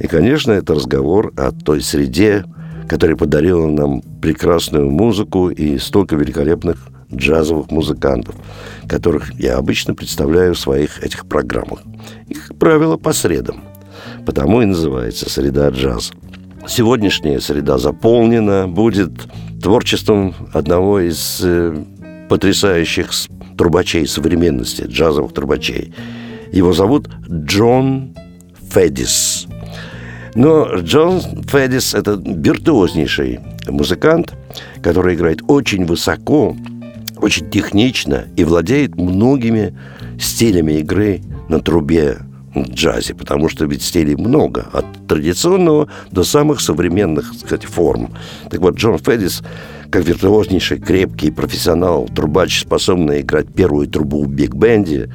И, конечно, это разговор о той среде, которая подарила нам прекрасную музыку и столько великолепных джазовых музыкантов, которых я обычно представляю в своих этих программах. И, как правило, по средам. Потому и называется «Среда джаза». Сегодняшняя среда заполнена будет творчеством одного из э, потрясающих трубачей современности, джазовых трубачей. Его зовут Джон Федис. Но Джон Федис – это виртуознейший музыкант, который играет очень высоко, очень технично и владеет многими стилями игры на трубе джазе, потому что ведь стилей много, от традиционного до самых современных, так сказать, форм. Так вот, Джон Федис, как виртуознейший, крепкий профессионал, трубач, способный играть первую трубу в биг-бенде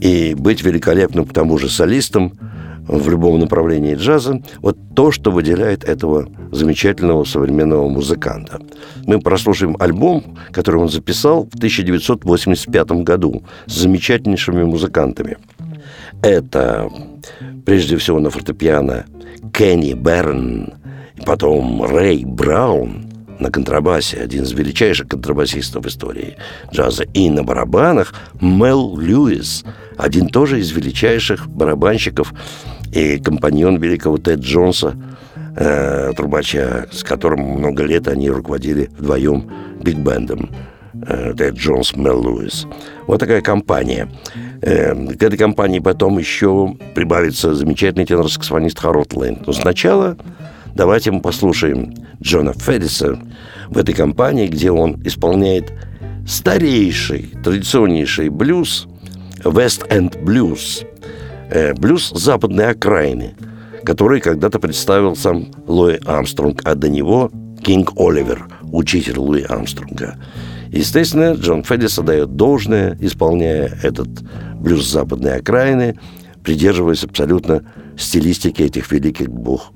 и быть великолепным к тому же солистом – в любом направлении джаза, вот то, что выделяет этого замечательного современного музыканта. Мы прослушаем альбом, который он записал в 1985 году с замечательнейшими музыкантами. Это, прежде всего, на фортепиано Кенни Берн, потом Рэй Браун – на контрабасе, один из величайших контрабасистов в истории джаза, и на барабанах Мел Льюис, один тоже из величайших барабанщиков и компаньон великого Тед Джонса, э, трубача, с которым много лет они руководили вдвоем биг-бендом. Э, Тед Джонс, Мел Льюис. Вот такая компания. Э, к этой компании потом еще прибавится замечательный тенор-саксофонист Харот Лэнд. Но сначала давайте мы послушаем Джона Федиса в этой компании, где он исполняет старейший, традиционнейший блюз, Blues – э, блюз западной окраины, который когда-то представил сам Луи Армстронг, а до него Кинг Оливер, учитель Луи Армстронга. Естественно, Джон Феддис дает должное, исполняя этот блюз западной окраины, придерживаясь абсолютно стилистики этих великих бог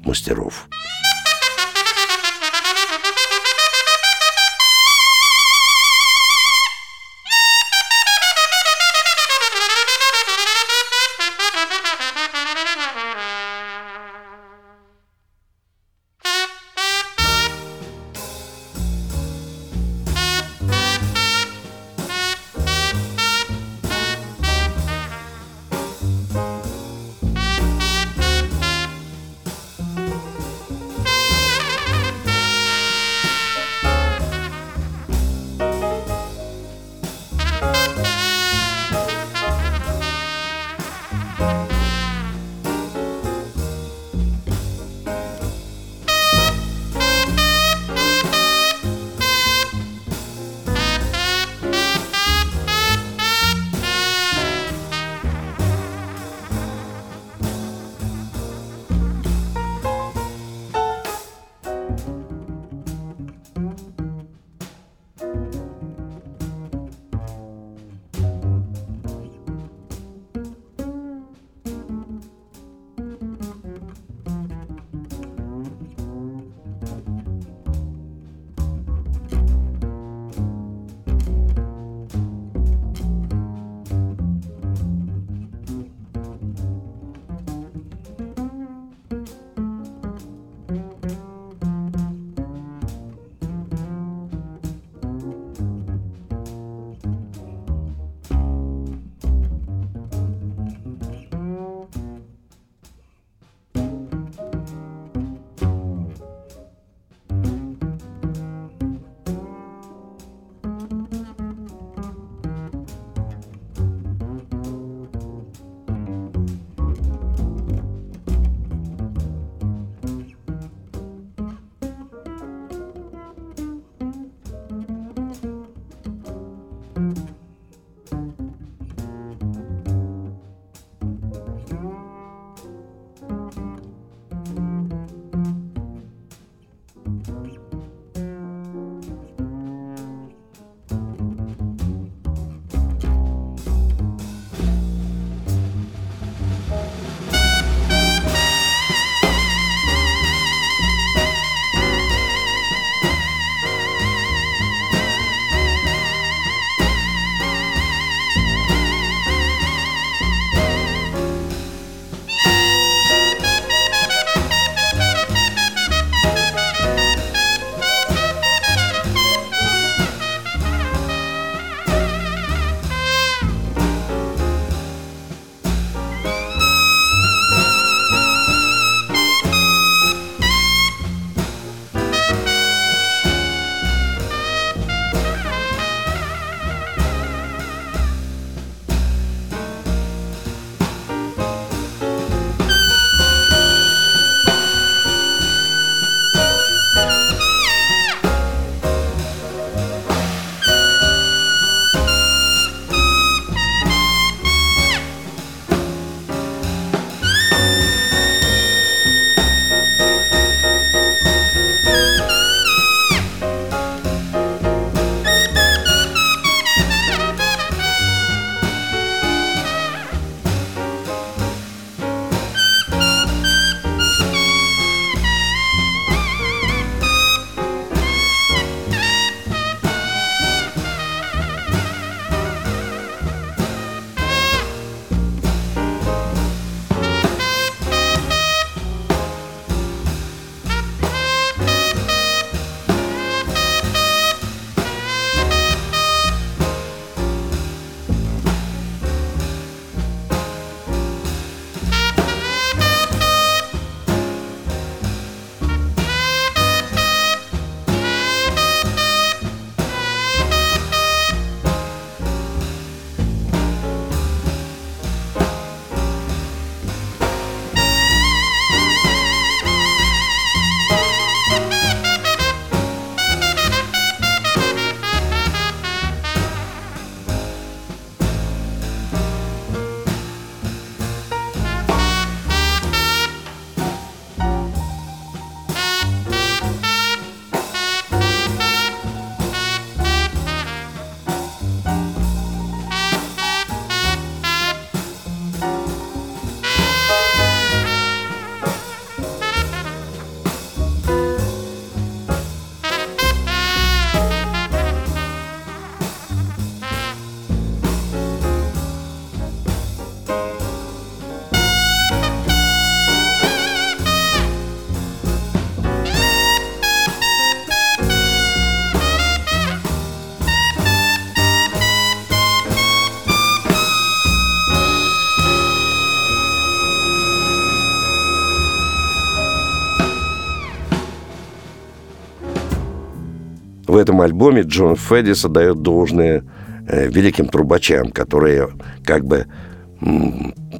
этом альбоме Джон Феддис отдает должное э, великим трубачам, которые как бы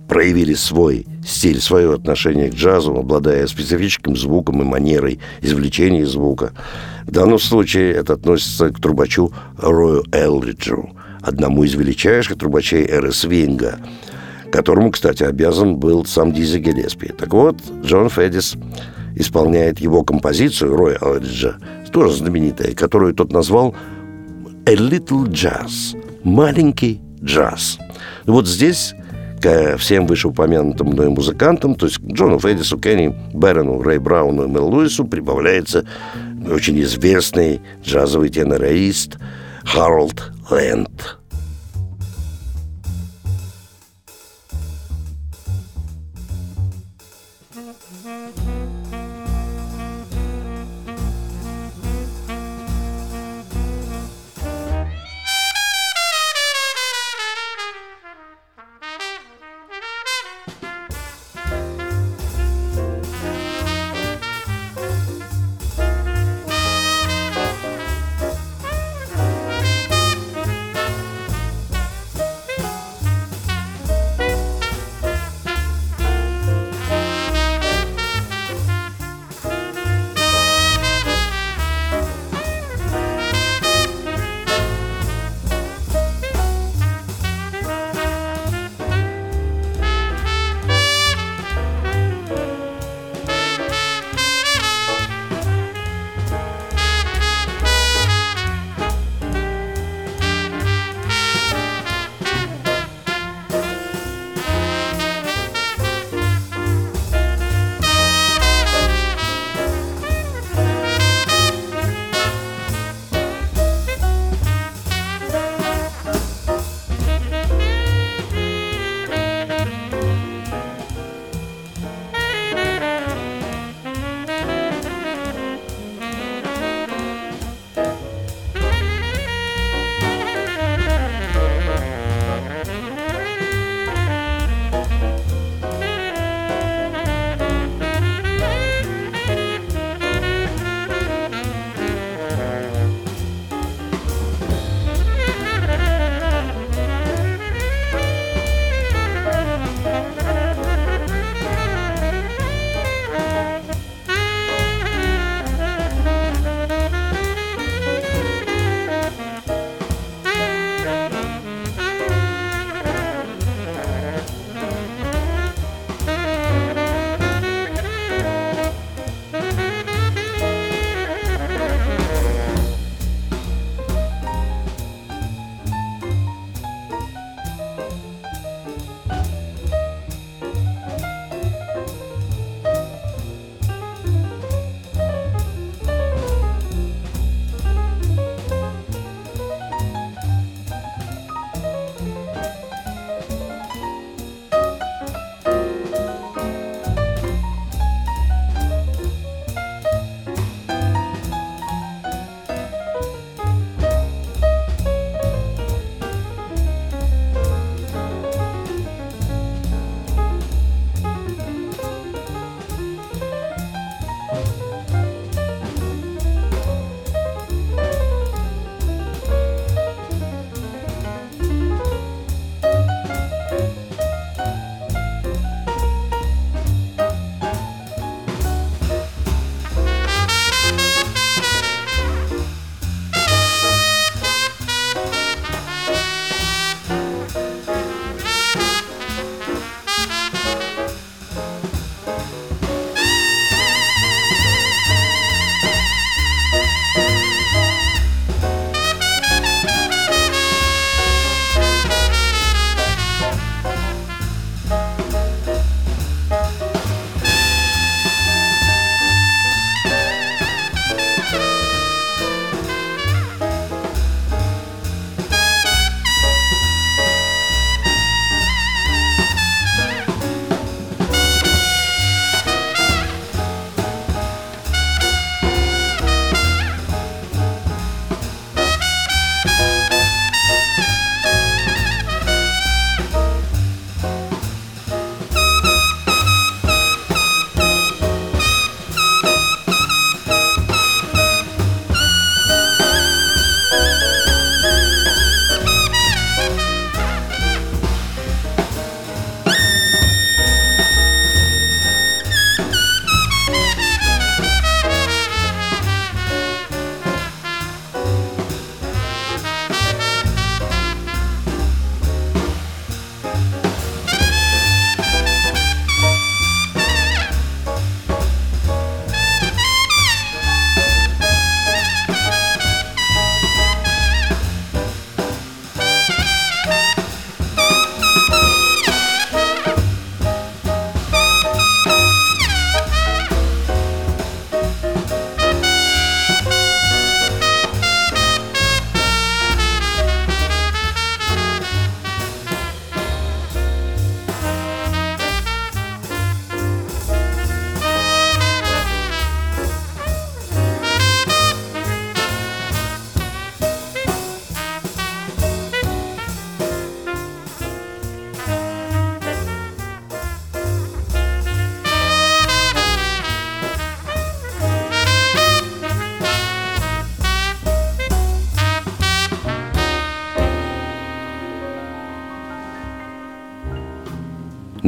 проявили свой стиль, свое отношение к джазу, обладая специфическим звуком и манерой извлечения звука. В данном случае это относится к трубачу Рою Элриджу, одному из величайших трубачей эры свинга, которому, кстати, обязан был сам Дизи Гелеспи. Так вот, Джон Феддис исполняет его композицию Роя Элриджа, тоже знаменитая, которую тот назвал «A Little Jazz» – «Маленький джаз». Вот здесь ко э, всем вышеупомянутым мной музыкантам, то есть Джону Фэдису, Кенни Берону, Рэй Брауну и Мел Луису прибавляется очень известный джазовый тенорист Харолд Лэнд.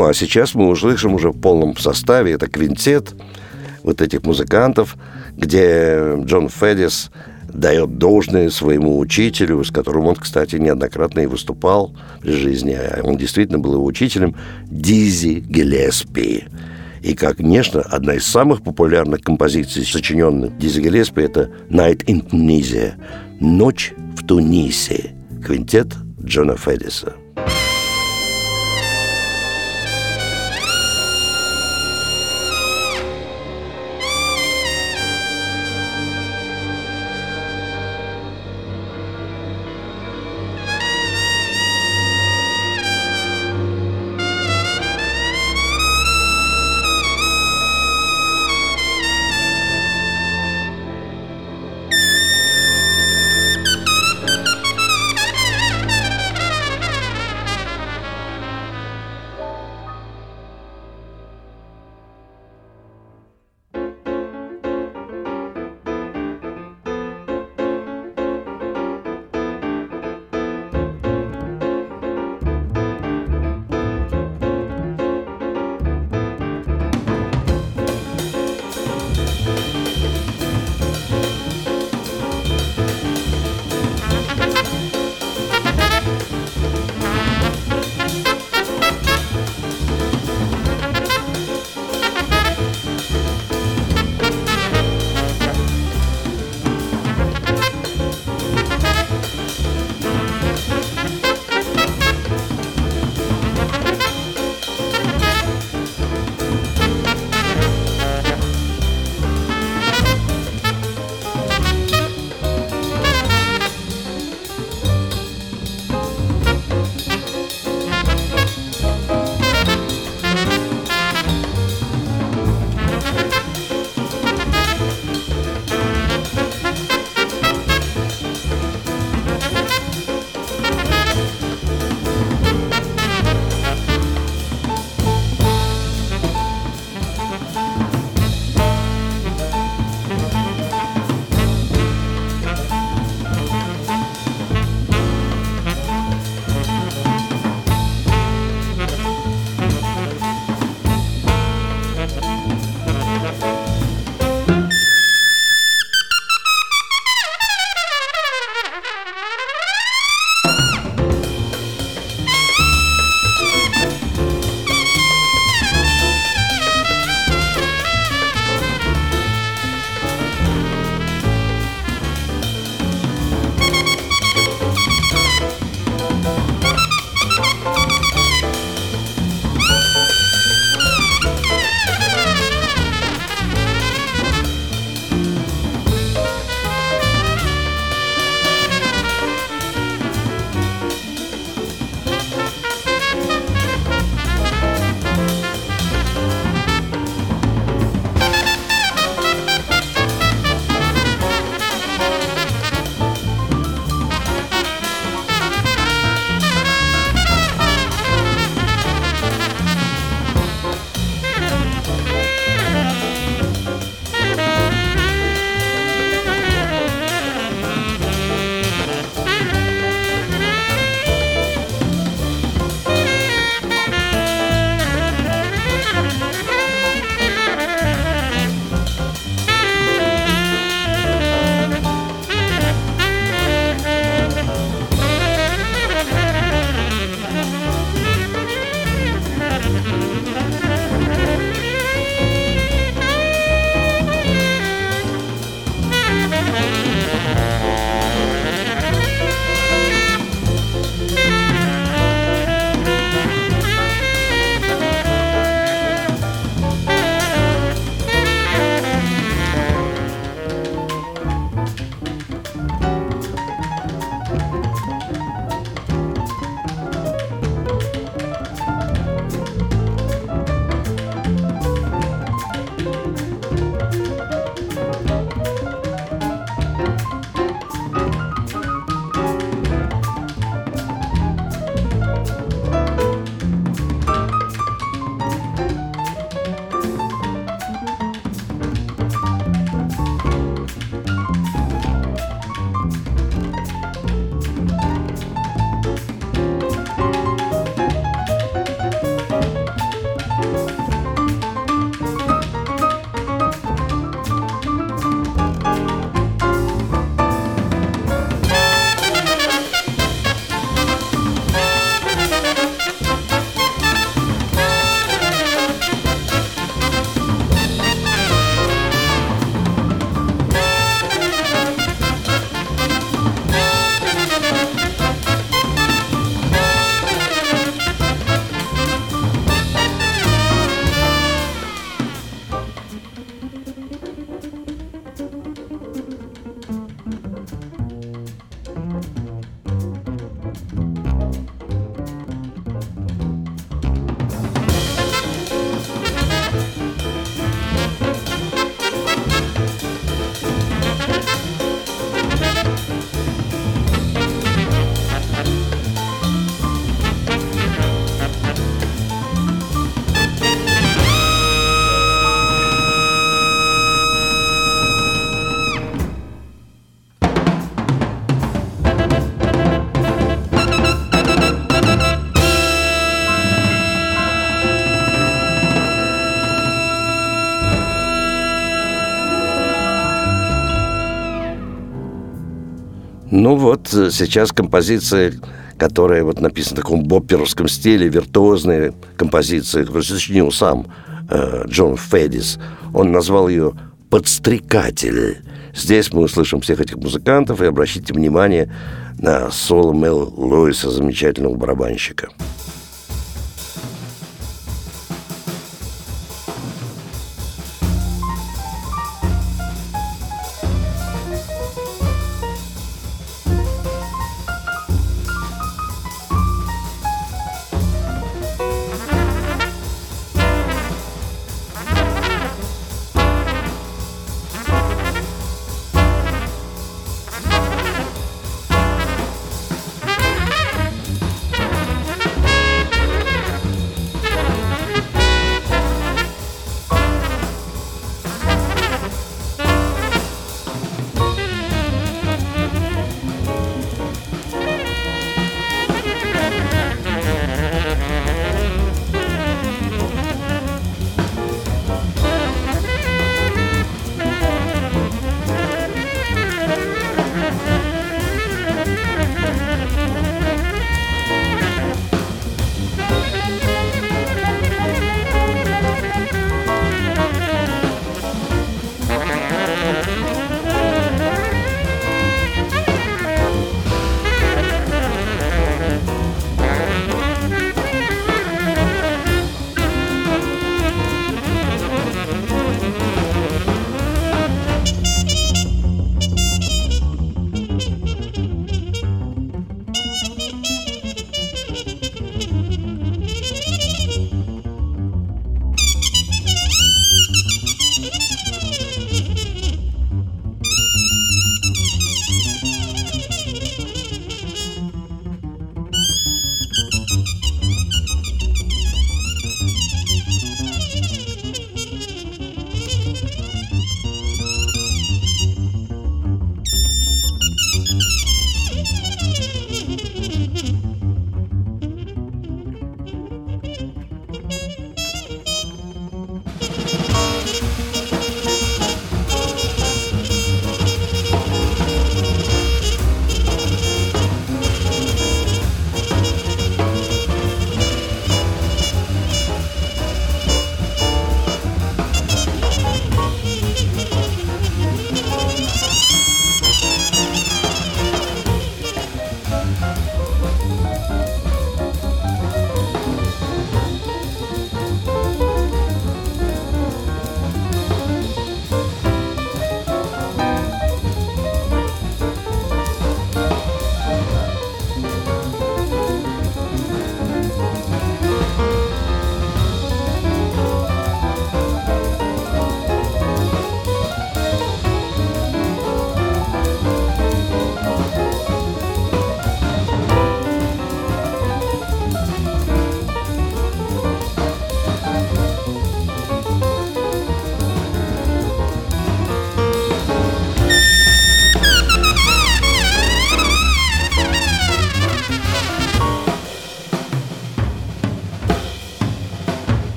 Ну, а сейчас мы услышим уже в полном составе. Это квинтет вот этих музыкантов, где Джон Федис дает должное своему учителю, с которым он, кстати, неоднократно и выступал при жизни. А он действительно был его учителем, Дизи Гелеспи. И, как, конечно, одна из самых популярных композиций, сочиненных Дизи Гелеспи, это «Night in Tunisia» – «Ночь в Тунисе» – квинтет Джона Федиса. Ну вот, сейчас композиция, которая вот написана в таком бопперовском стиле, виртуозная композиция, которую сочинил сам э, Джон Федис. Он назвал ее «Подстрекатель». Здесь мы услышим всех этих музыкантов и обращите внимание на соло Мел Луиса, замечательного барабанщика.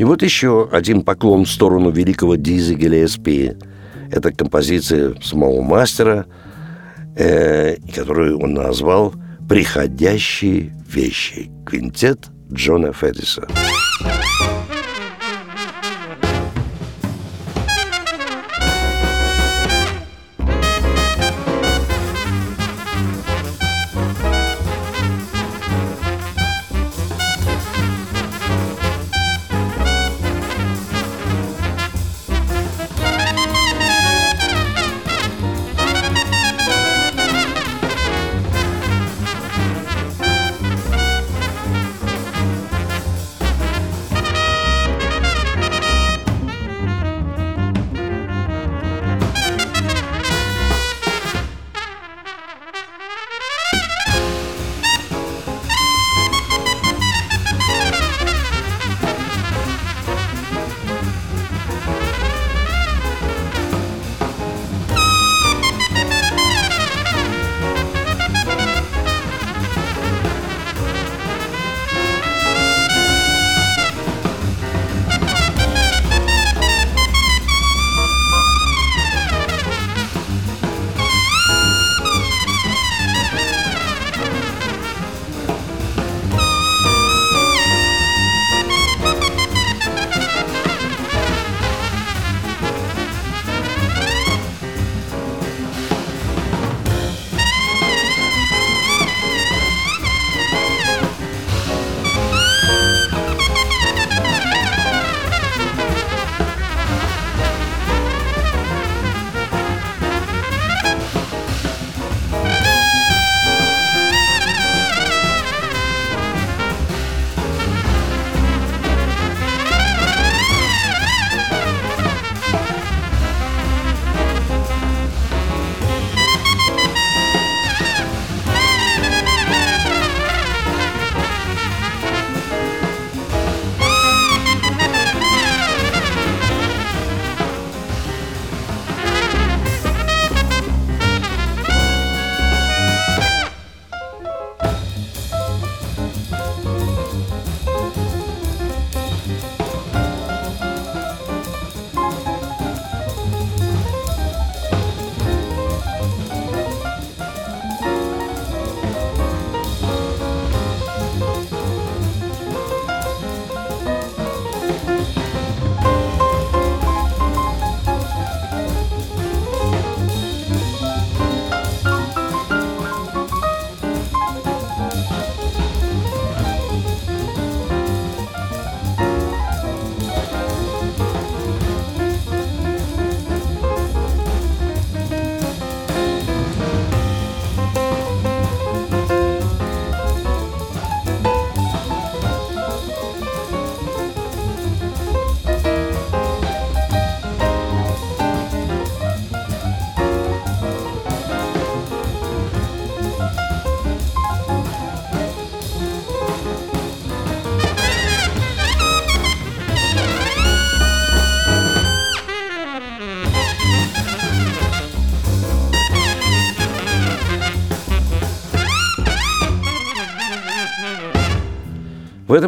И вот еще один поклон в сторону великого Дизи Гелеспи. Это композиция самого мастера, э, которую он назвал «Приходящие вещи». Квинтет Джона Федиса.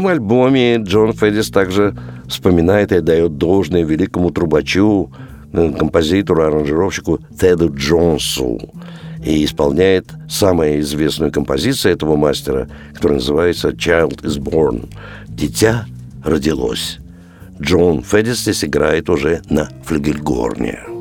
Этом альбоме Джон Федис также вспоминает и дает должное великому трубачу, э, композитору, аранжировщику Теду Джонсу и исполняет самую известную композицию этого мастера, которая называется «Child is Born» – «Дитя родилось». Джон Федис здесь играет уже на флюгельгорне.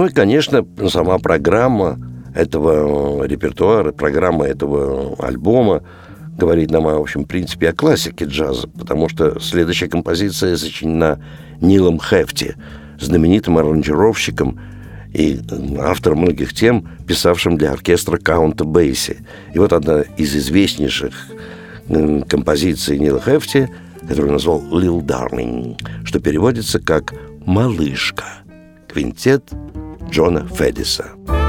Ну и, конечно, сама программа этого репертуара, программа этого альбома говорит нам, в общем, принципе, о классике джаза, потому что следующая композиция сочинена Нилом Хефти, знаменитым аранжировщиком и автором многих тем, писавшим для оркестра Каунта Бейси. И вот одна из известнейших композиций Нила Хефти, которую назвал «Lil Darling», что переводится как «малышка». Квинтет Джона Федиса.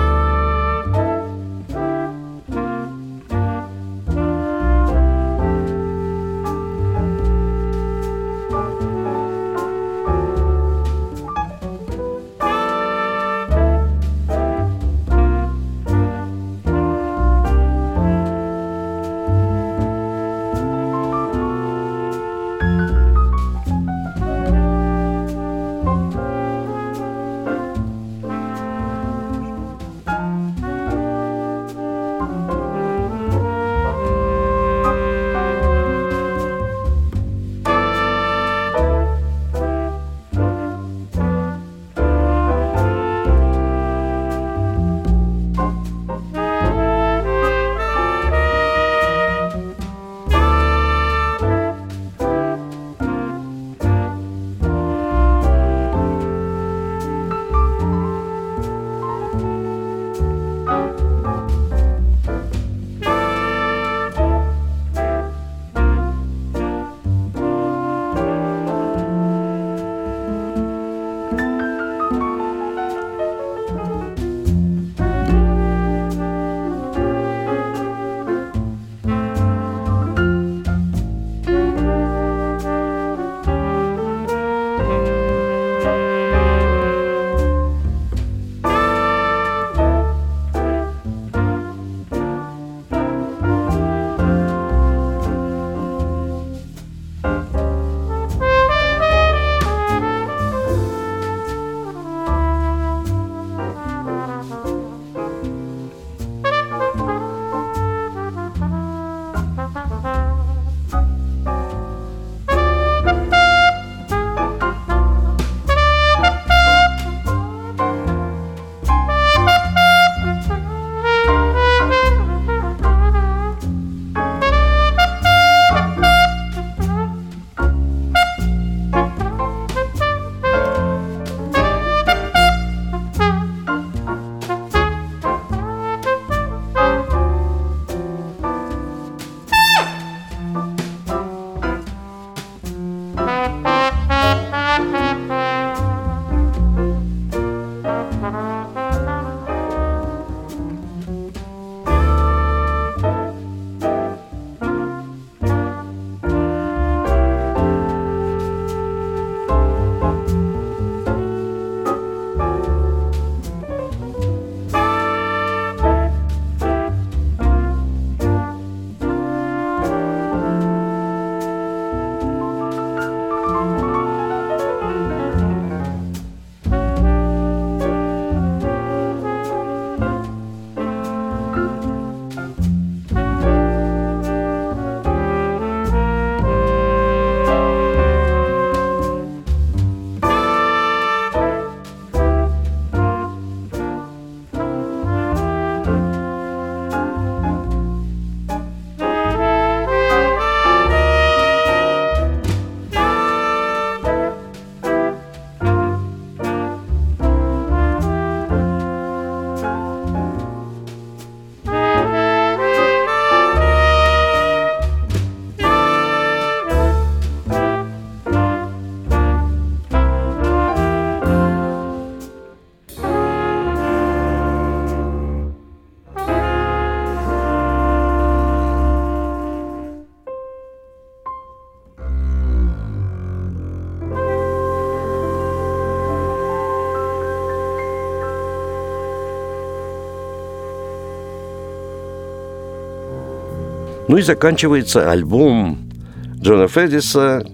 Ну и заканчивается альбом Джона Федиса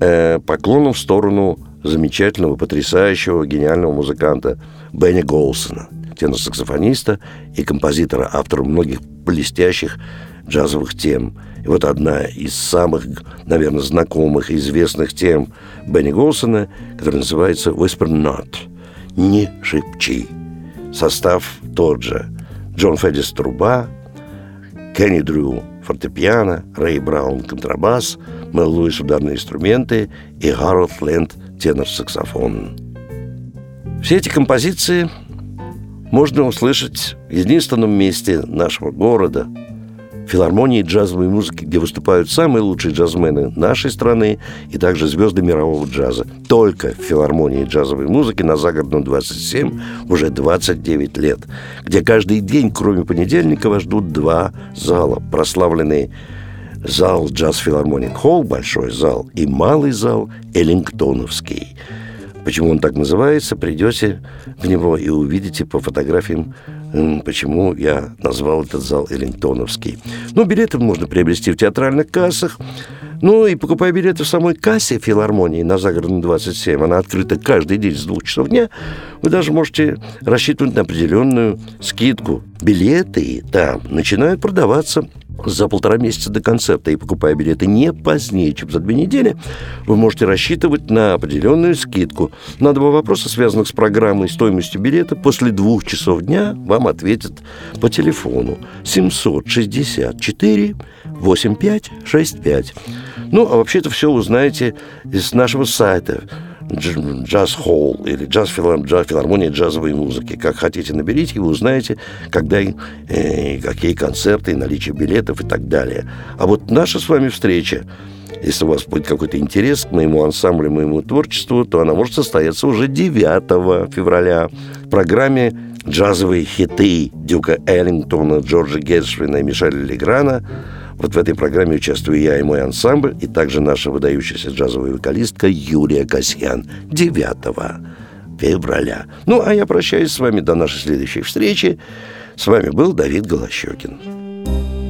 э, поклоном в сторону замечательного, потрясающего, гениального музыканта Бенни Голсона, тенор-саксофониста и композитора, автора многих блестящих джазовых тем. И вот одна из самых, наверное, знакомых известных тем Бенни Голсона, которая называется «Whisper Not» – «Не шепчи». состав тот же. Джон Феддис – труба, Кенни Дрю – фортепиано, Рэй Браун – контрабас, Мэл Луис – ударные инструменты и Гарольд Лэнд – тенор-саксофон. Все эти композиции можно услышать в единственном месте нашего города – филармонии джазовой музыки, где выступают самые лучшие джазмены нашей страны и также звезды мирового джаза. Только в филармонии джазовой музыки на Загородном 27 уже 29 лет, где каждый день, кроме понедельника, вас ждут два зала, прославленные зал Джаз Филармоник Холл, большой зал, и малый зал Эллингтоновский. Почему он так называется, придете в него и увидите по фотографиям почему я назвал этот зал Эллингтоновский. Ну, билеты можно приобрести в театральных кассах. Ну, и покупая билеты в самой кассе филармонии на Загородном 27, она открыта каждый день с двух часов дня, вы даже можете рассчитывать на определенную скидку. Билеты там начинают продаваться за полтора месяца до концерта и покупая билеты не позднее, чем за две недели, вы можете рассчитывать на определенную скидку. На два вопроса, связанных с программой и стоимостью билета, после двух часов дня вам ответят по телефону 764 8565. Ну, а вообще-то все узнаете из нашего сайта джаз-холл или джаз-филармония джазовой музыки. Как хотите, наберите, и вы узнаете, когда и э, какие концерты, наличие билетов и так далее. А вот наша с вами встреча, если у вас будет какой-то интерес к моему ансамблю, моему творчеству, то она может состояться уже 9 февраля в программе «Джазовые хиты» Дюка Эллингтона, Джорджа Гершвина и Мишеля Леграна – вот в этой программе участвую я и мой ансамбль, и также наша выдающаяся джазовая вокалистка Юлия Касьян 9 февраля. Ну, а я прощаюсь с вами до нашей следующей встречи. С вами был Давид Голощекин.